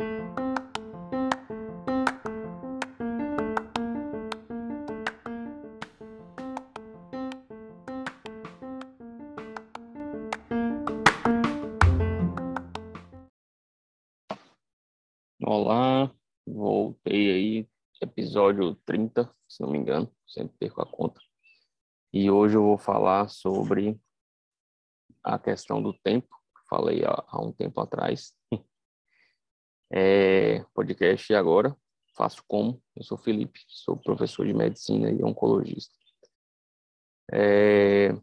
Olá, voltei aí, episódio 30, se não me engano, sempre perco a conta. E hoje eu vou falar sobre a questão do tempo, falei há, há um tempo atrás. É, podcast agora, faço como? Eu sou Felipe, sou professor de medicina e oncologista. É,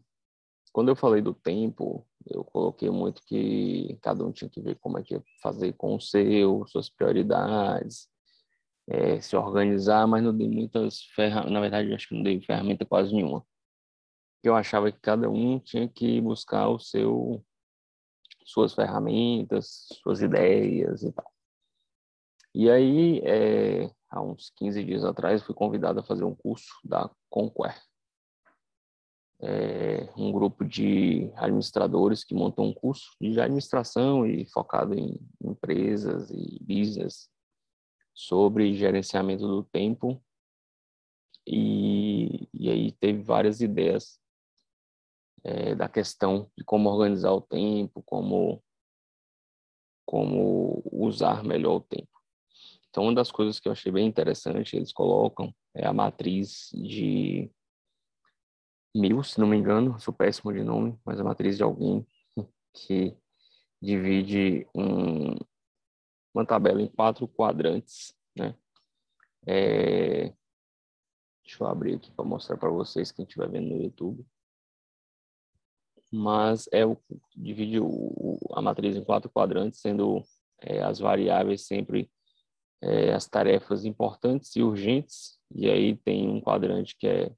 quando eu falei do tempo, eu coloquei muito que cada um tinha que ver como é que ia fazer com o seu, suas prioridades, é, se organizar, mas não dei muitas ferramentas, na verdade, acho que não dei ferramenta quase nenhuma. Eu achava que cada um tinha que buscar o seu, suas ferramentas, suas ideias e tal. E aí, é, há uns 15 dias atrás, fui convidado a fazer um curso da Conquer, é, um grupo de administradores que montou um curso de administração e focado em empresas e business sobre gerenciamento do tempo e, e aí teve várias ideias é, da questão de como organizar o tempo, como como usar melhor o tempo. Então, uma das coisas que eu achei bem interessante, eles colocam é a matriz de mil, se não me engano, sou péssimo de nome, mas a matriz de alguém que divide um, uma tabela em quatro quadrantes, né? É, deixa eu abrir aqui para mostrar para vocês quem estiver vendo no YouTube. Mas é o divide o, a matriz em quatro quadrantes, sendo é, as variáveis sempre é, as tarefas importantes e urgentes. E aí tem um quadrante que é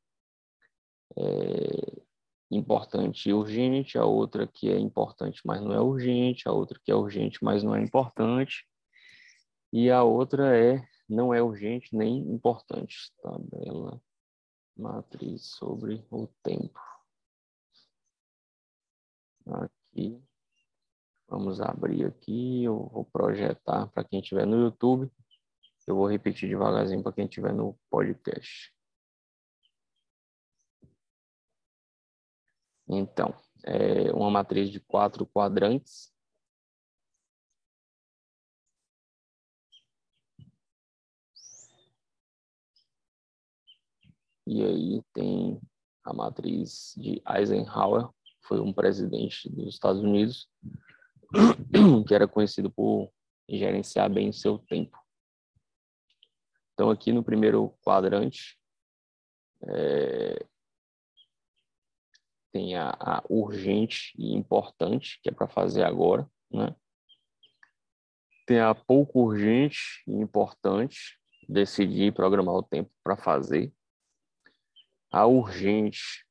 é, importante e urgente, a outra que é importante, mas não é urgente, a outra que é urgente, mas não é importante, e a outra é não é urgente nem importante. Tabela matriz sobre o tempo. Aqui, vamos abrir aqui, eu vou projetar para quem estiver no YouTube, eu vou repetir devagarzinho para quem estiver no podcast. Então, é uma matriz de quatro quadrantes. E aí tem a matriz de Eisenhower, foi um presidente dos Estados Unidos, que era conhecido por gerenciar bem seu tempo. Então, aqui no primeiro quadrante, é, tem a, a urgente e importante, que é para fazer agora, né? Tem a pouco urgente e importante, decidir programar o tempo para fazer. A urgente,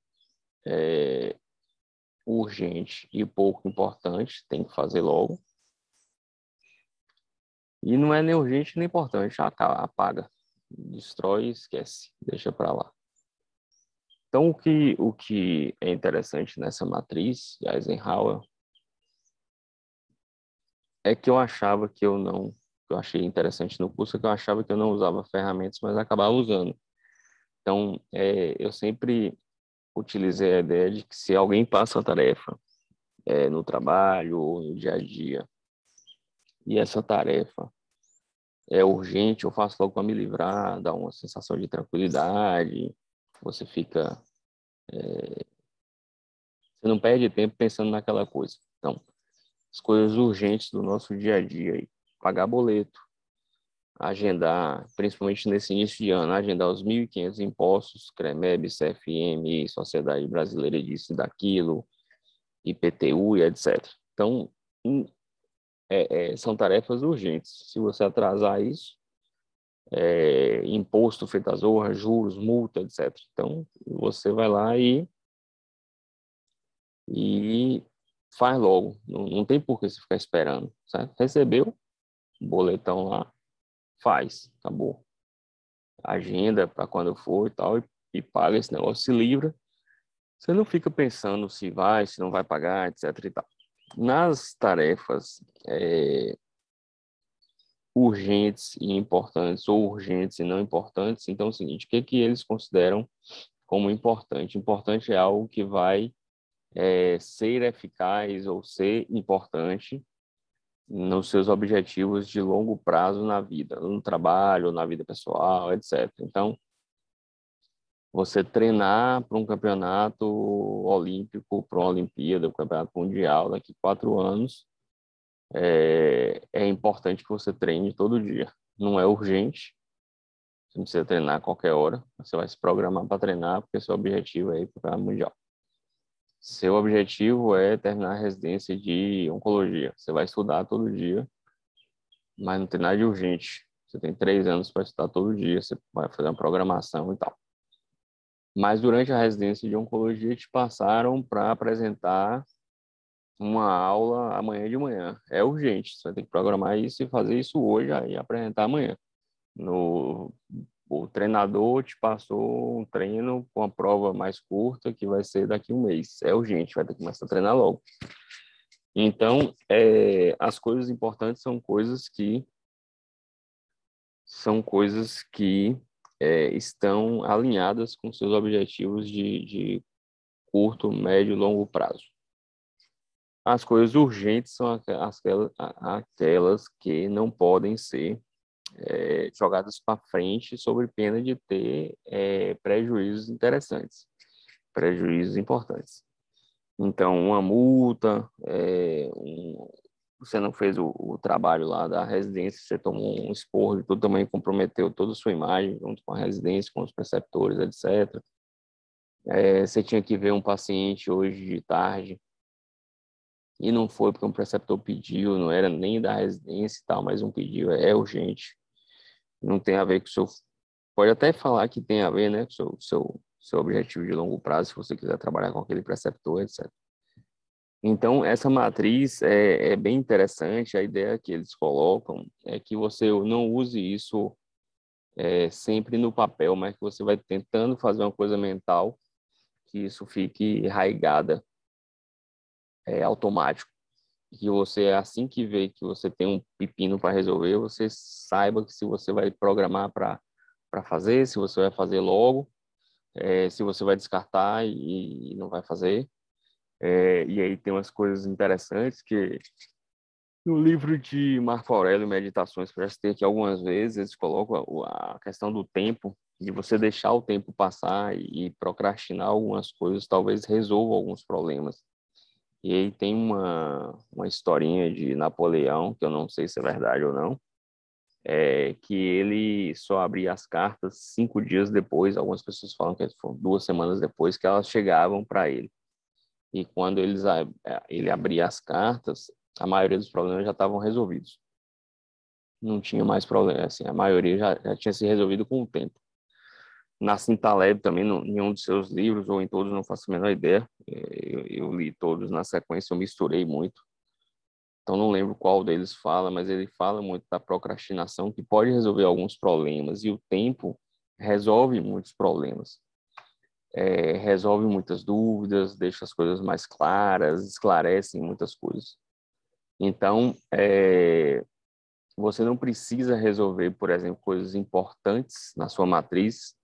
é, urgente e pouco importante, tem que fazer logo. E não é nem urgente nem importante, apaga, destrói e esquece, deixa para lá. Então, o que, o que é interessante nessa matriz de Eisenhower é que eu achava que eu não, que eu achei interessante no curso, é que eu achava que eu não usava ferramentas, mas acabava usando. Então, é, eu sempre utilizei a ideia de que se alguém passa a tarefa é, no trabalho ou no dia a dia, e essa tarefa é urgente, eu faço logo para me livrar, dá uma sensação de tranquilidade, você fica. É, você não perde tempo pensando naquela coisa. Então, as coisas urgentes do nosso dia a dia aí, pagar boleto, agendar, principalmente nesse início de ano, agendar os 1.500 impostos, CREMEB, CFM, Sociedade Brasileira disso e daquilo, IPTU e etc. Então, é, é, são tarefas urgentes. Se você atrasar isso, é, imposto feito às honras, juros, multa, etc. Então, você vai lá e, e faz logo. Não, não tem por que você ficar esperando, certo? Recebeu, boletão lá, faz, acabou. Agenda para quando for e tal, e, e paga esse negócio, se livra. Você não fica pensando se vai, se não vai pagar, etc. E tal. Nas tarefas é, urgentes e importantes ou urgentes e não importantes. Então, é o seguinte, o que, que eles consideram como importante? Importante é algo que vai é, ser eficaz ou ser importante nos seus objetivos de longo prazo na vida, no trabalho, na vida pessoal, etc. Então, você treinar para um campeonato olímpico, para uma Olimpíada, um campeonato mundial daqui quatro anos, é, é importante que você treine todo dia. Não é urgente, você não precisa treinar a qualquer hora, você vai se programar para treinar, porque seu objetivo é ir para o campeonato mundial. Seu objetivo é terminar a residência de oncologia. Você vai estudar todo dia, mas não tem nada de urgente. Você tem três anos para estudar todo dia, você vai fazer uma programação e tal. Mas durante a residência de oncologia te passaram para apresentar uma aula amanhã de manhã. É urgente, você vai ter que programar isso e fazer isso hoje e apresentar amanhã. No, o treinador te passou um treino com uma prova mais curta que vai ser daqui a um mês. É urgente, vai ter que começar a treinar logo. Então, é, as coisas importantes são coisas que são coisas que é, estão alinhadas com seus objetivos de, de curto, médio e longo prazo. As coisas urgentes são aquelas, aquelas que não podem ser é, jogadas para frente sob pena de ter é, prejuízos interessantes, prejuízos importantes. Então, uma multa, é, um, você não fez o, o, trabalho lá da residência, você tomou um esporro, tudo também comprometeu toda a sua imagem junto com a residência, com os preceptores, etc. É, você tinha que ver um paciente hoje de tarde e não foi porque um preceptor pediu, não era nem da residência e tal, mas um pedido é urgente, não tem a ver com o seu. Pode até falar que tem a ver, né, com o seu, seu, seu objetivo de longo prazo, se você quiser trabalhar com aquele preceptor, etc. Então, essa matriz é, é bem interessante. A ideia que eles colocam é que você não use isso é, sempre no papel, mas que você vai tentando fazer uma coisa mental que isso fique enraigada, é, automático. Que você, assim que vê que você tem um pepino para resolver, você saiba que se você vai programar para fazer, se você vai fazer logo, é, se você vai descartar e, e não vai fazer. É, e aí tem umas coisas interessantes que no livro de Marco Aurélio, Meditações, que eu já aqui algumas vezes, eles colocam a, questão do tempo, de você deixar o tempo passar e procrastinar algumas coisas, talvez resolva alguns problemas. E aí tem uma, uma historinha de Napoleão, que eu não sei se é verdade ou não, é, que ele só abria as cartas cinco dias depois, algumas pessoas falam que foram duas semanas depois, que elas chegavam para ele. E quando eles, é, ele abria as cartas, a maioria dos problemas já estavam resolvidos. Não tinha mais problema, assim, a maioria já, já tinha se resolvido com o tempo. Nassim Taleb também, em nenhum dos seus livros, ou em todos, não faço a menor ideia. É, eu, eu li todos na sequência, eu misturei muito. Então, não lembro qual deles fala, mas ele fala muito da procrastinação, que pode resolver alguns problemas, e o tempo resolve muitos problemas é, resolve muitas dúvidas, deixa as coisas mais claras, esclarece muitas coisas. Então, é, você não precisa resolver, por exemplo, coisas importantes na sua matriz,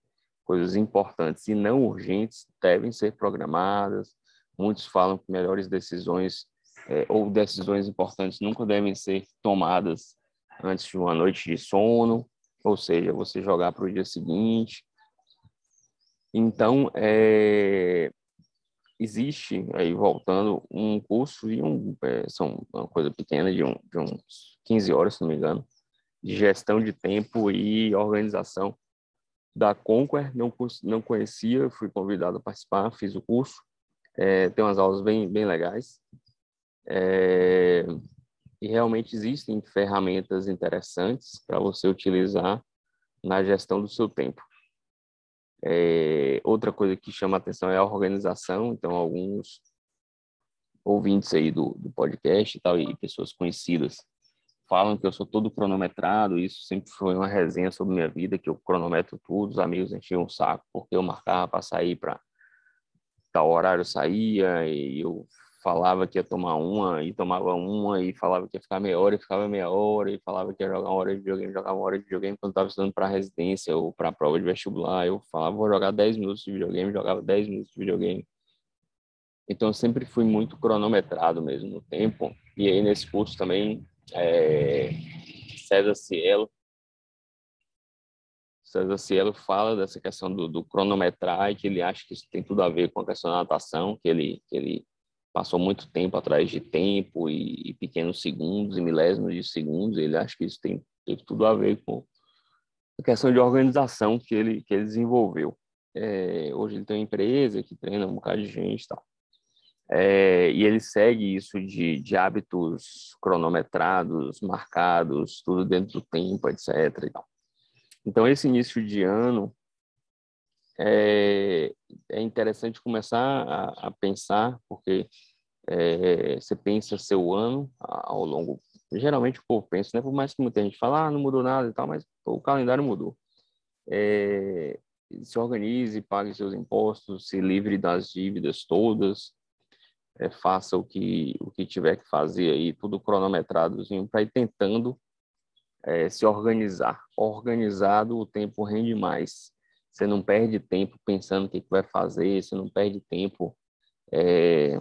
coisas importantes e não urgentes devem ser programadas. Muitos falam que melhores decisões é, ou decisões importantes nunca devem ser tomadas antes de uma noite de sono, ou seja, você jogar para o dia seguinte, então, é, existe, aí voltando, um curso de um, é, são uma coisa pequena, de, um, de uns 15 horas, se não me engano, de gestão de tempo e organização da Conquer, não, não conhecia, fui convidado a participar, fiz o curso, é, tem umas aulas bem, bem legais, é, e realmente existem ferramentas interessantes para você utilizar na gestão do seu tempo. É, outra coisa que chama atenção é a organização, então alguns ouvintes aí do, do podcast e tal, e pessoas conhecidas falam que eu sou todo cronometrado, isso sempre foi uma resenha sobre minha vida, que eu cronometro tudo, os amigos enchiam um saco, porque eu marcava para sair para tal horário, saía, e eu falava que ia tomar uma e tomava uma e falava que ia ficar meia hora e ficava meia hora e falava que ia jogar uma hora de videogame, jogava uma hora de videogame quando estava estudando para residência ou para prova de vestibular, eu falava vou jogar 10 minutos de videogame, jogava 10 minutos de videogame. Então eu sempre fui muito cronometrado mesmo no tempo. E aí nesse curso também é, César Cielo César Cielo fala dessa questão do, do cronometrar e que ele acha que isso tem tudo a ver com a questão da natação, que ele, que ele passou muito tempo atrás de tempo e, e pequenos segundos e milésimos de segundos. Ele acha que isso tem, tudo a ver com a questão de organização que ele, que ele desenvolveu. É, hoje ele tem uma empresa que treina um bocado de gente e tal. É, e ele segue isso de, de hábitos cronometrados, marcados, tudo dentro do tempo, etc. Então, esse início de ano é, é interessante começar a, a pensar, porque é, você pensa seu ano ao longo. Geralmente o povo pensa, né? Por mais que muita gente fale, ah, não mudou nada e tal, mas o calendário mudou. É, se organize, pague seus impostos, se livre das dívidas todas, é, faça o que, o que tiver que fazer aí, tudo cronometradozinho, para ir tentando é, se organizar. Organizado, o tempo rende mais. Você não perde tempo pensando o que, que vai fazer, você não perde tempo é,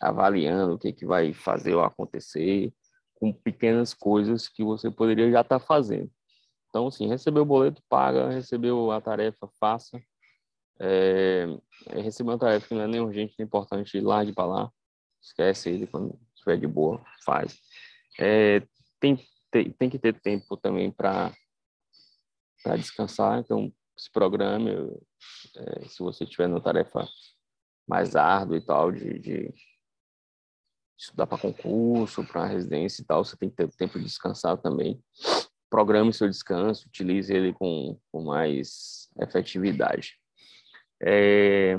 avaliando o que, que vai fazer ou acontecer, com pequenas coisas que você poderia já estar tá fazendo. Então, assim, recebeu o boleto, paga, recebeu a tarefa, faça. É, recebeu uma tarefa que não é nem urgente, nem importante, largue para lá. Esquece ele quando estiver de boa, faz. É, tem tem, tem que ter tempo também para descansar, então se programe, é, se você tiver uma tarefa mais árdua e tal, de, de estudar para concurso, para residência e tal, você tem que ter tempo de descansar também. Programe seu descanso, utilize ele com, com mais efetividade. É...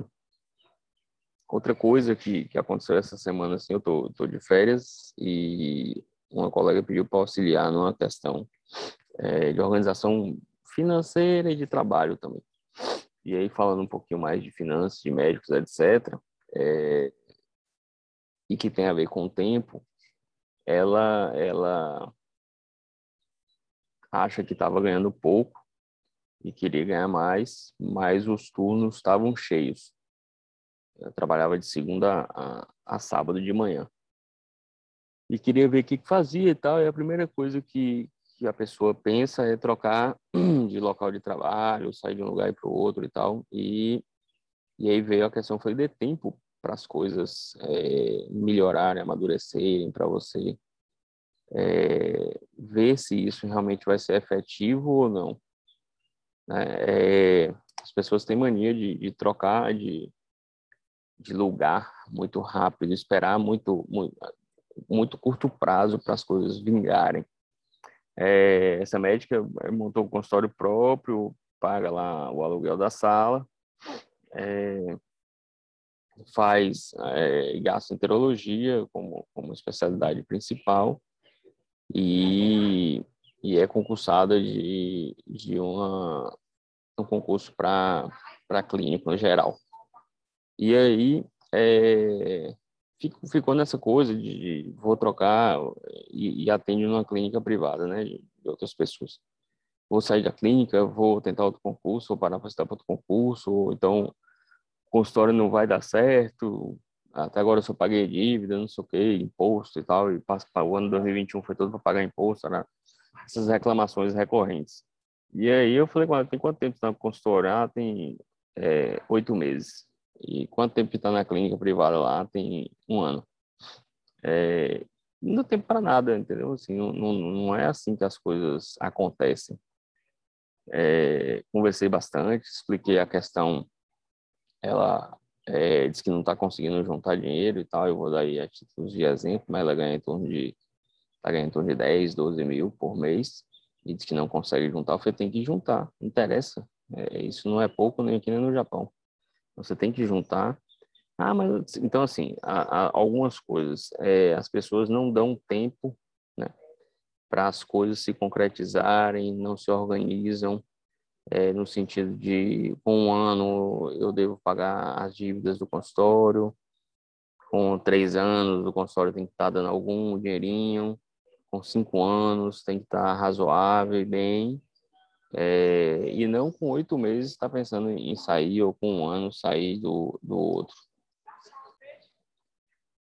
Outra coisa que, que aconteceu essa semana, assim, eu tô, tô de férias e uma colega pediu para auxiliar numa questão é, de organização financeira e de trabalho também. E aí, falando um pouquinho mais de finanças, de médicos, etc., é, e que tem a ver com o tempo, ela, ela acha que estava ganhando pouco e queria ganhar mais, mas os turnos estavam cheios. Eu trabalhava de segunda a, a sábado de manhã e queria ver o que fazia e tal. E a primeira coisa que, que a pessoa pensa é trocar de local de trabalho, sair de um lugar para o outro e tal. E, e aí veio a questão, foi de tempo para as coisas é, melhorarem, amadurecerem, para você é, ver se isso realmente vai ser efetivo ou não. É, as pessoas têm mania de, de trocar de, de lugar muito rápido, esperar muito, muito muito curto prazo para as coisas vingarem. É, essa médica montou um consultório próprio, paga lá o aluguel da sala, é, faz é, gastroenterologia como, como especialidade principal e, e é concursada de, de uma, um concurso para clínico em geral. E aí, é, fico, ficou nessa coisa de, de vou trocar e, e, numa clínica privada, né, de, de, outras pessoas. Vou sair da clínica, vou tentar outro concurso, vou parar para estudar para outro concurso, ou então consultório não vai dar certo, até agora eu só paguei dívida, não sei o que, imposto e tal, e passa para o ano 2021 foi todo para pagar imposto, né? essas reclamações recorrentes. E aí eu falei tem quanto tempo está no consultório? Ah, tem é, oito meses. E quanto tempo está na clínica privada lá? Tem um ano. É, não dá tempo para nada, entendeu? Assim, não, não, não é assim que as coisas acontecem. É, conversei bastante, expliquei a questão. Ela é, disse que não está conseguindo juntar dinheiro e tal. Eu vou dar aí a título de exemplo, mas ela ganha em torno de está ganhando em torno de 10, 12 mil por mês e diz que não consegue juntar. Eu falei, tem que juntar, não interessa. É, isso não é pouco nem aqui nem no Japão. Você tem que juntar. Ah, mas então assim, há, há algumas coisas. É, as pessoas não dão tempo, né, para as coisas se concretizarem, não se organizam é, no sentido de com um ano eu devo pagar as dívidas do consultório, Com três anos, o consultório tem que estar tá dando algum dinheirinho. Com cinco anos, tem que estar tá razoável e bem. É, e não com oito meses está pensando em sair ou com um ano sair do, do outro.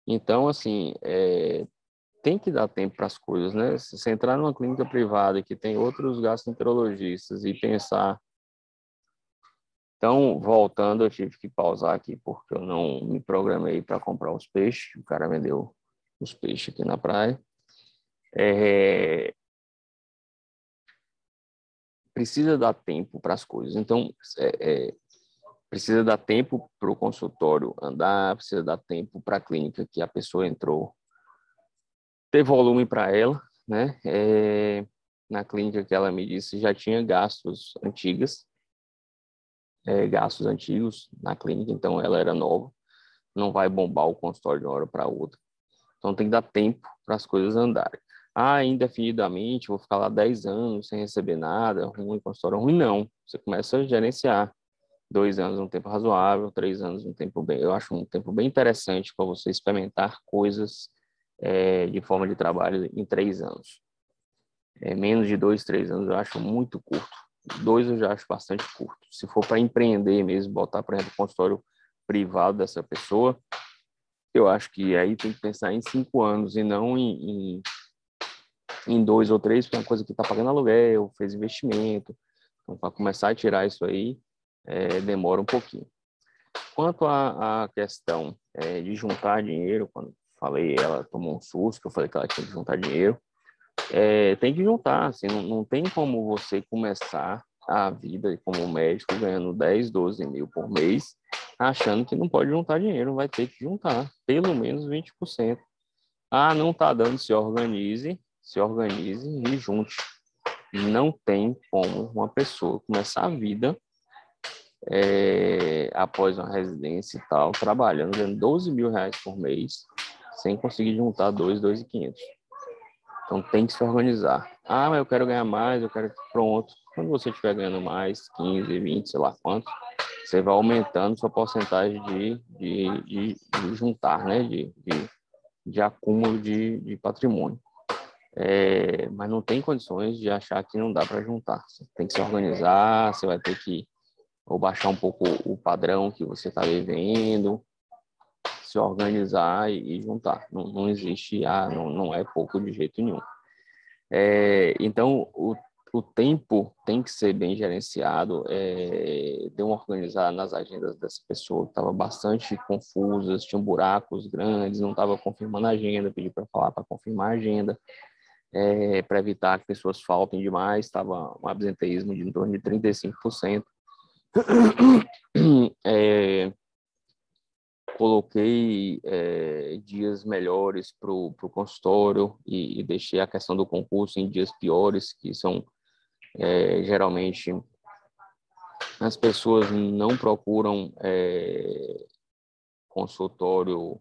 Então, assim, é, tem que dar tempo para as coisas, né? Se você entrar numa clínica privada que tem outros gastroenterologistas e pensar. Então, voltando, eu tive que pausar aqui porque eu não me programei para comprar os peixes. O cara vendeu os peixes aqui na praia. É... Precisa dar tempo para as coisas. Então, é, é precisa dar tempo para o consultório andar, precisa dar tempo para a clínica que a pessoa entrou ter volume para ela, né? É, na clínica que ela me disse já tinha gastos antigas, é, gastos antigos na clínica, então ela era nova, não vai bombar o consultório de uma hora para outra. Então tem que dar tempo para as coisas andarem. Ah, indefinidamente, vou ficar lá 10 anos sem receber nada, ruim, consultório ruim, não. Você começa a gerenciar dois anos um tempo razoável, três anos um tempo bem. Eu acho um tempo bem interessante para você experimentar coisas é, de forma de trabalho em três anos. É, menos de dois, três anos eu acho muito curto. Dois eu já acho bastante curto. Se for para empreender mesmo, botar, por exemplo, o consultório privado dessa pessoa, eu acho que aí tem que pensar em cinco anos e não em, em, em dois ou três, porque é uma coisa que está pagando aluguel, fez investimento. Então, para começar a tirar isso aí, é, demora um pouquinho. Quanto à, questão é, de juntar dinheiro, quando falei, ela tomou um susto, que eu falei que ela tinha que juntar dinheiro, é, tem que juntar, assim, não, não tem como você começar a vida como médico ganhando 10, 12 mil por mês, achando que não pode juntar dinheiro, vai ter que juntar pelo menos 20%. Ah, não está dando, se organize, se organize e junte. Não tem como uma pessoa começar a vida é, após uma residência e tal, trabalhando, ganhando 12 mil reais por mês, sem conseguir juntar dois, dois e quinhentos. Então tem que se organizar. Ah, mas eu quero ganhar mais, eu quero pronto. Quando você estiver ganhando mais, 15, 20, sei lá quanto, você vai aumentando sua porcentagem de, de, de, de juntar, né? De, de, de acúmulo de, de patrimônio. É, mas não tem condições de achar que não dá para juntar. Você tem que se organizar, você vai ter que ou baixar um pouco o padrão que você está vivendo, se organizar e, juntar. Não, não existe, ah, não, não é pouco de jeito nenhum. É, então, o, o tempo tem que ser bem gerenciado, é, deu uma organizada nas agendas dessa pessoa, que estava bastante confusas, tinham buracos grandes, não estava confirmando a agenda, pedi para falar para confirmar a agenda, é, para evitar que pessoas faltem demais, estava um absenteísmo de em torno de 35%. É, coloquei é, dias melhores para o consultório e, e, deixei a questão do concurso em dias piores, que são é, geralmente as pessoas não procuram é, consultório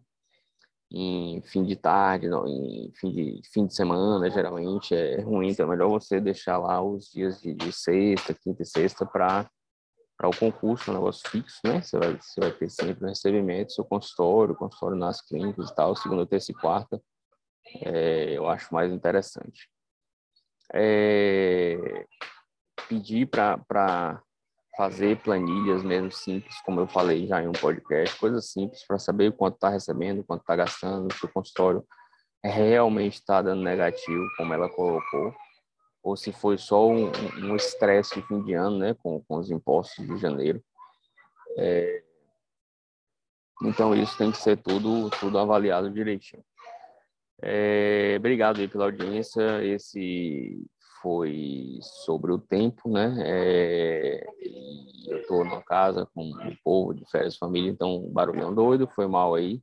em fim de tarde, não, em fim de, fim de semana, geralmente é ruim, então é melhor você deixar lá os dias de, de sexta, quinta e sexta para para o concurso, um negócio fixo, né? Você vai, você vai ter sempre o recebimento, seu consultório, consultório nas clínicas e tal, segunda, terça e quarta, é, eu acho mais interessante. É, pedir para fazer planilhas mesmo simples, como eu falei já em um podcast, coisas simples para saber quanto está recebendo, quanto está gastando, se o consultório realmente está dando negativo, como ela colocou, ou se foi só um estresse um de fim de ano, né, com, com os impostos de janeiro. É, então isso tem que ser tudo tudo avaliado direitinho. É, obrigado aí pela audiência. Esse foi sobre o tempo, né? É, eu estou na casa com o povo de férias família, então barulhão doido, foi mal aí.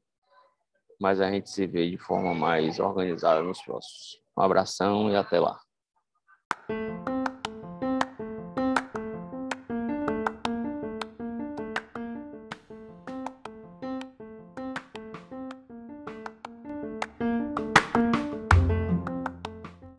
Mas a gente se vê de forma mais organizada nos próximos. Um abração e até lá.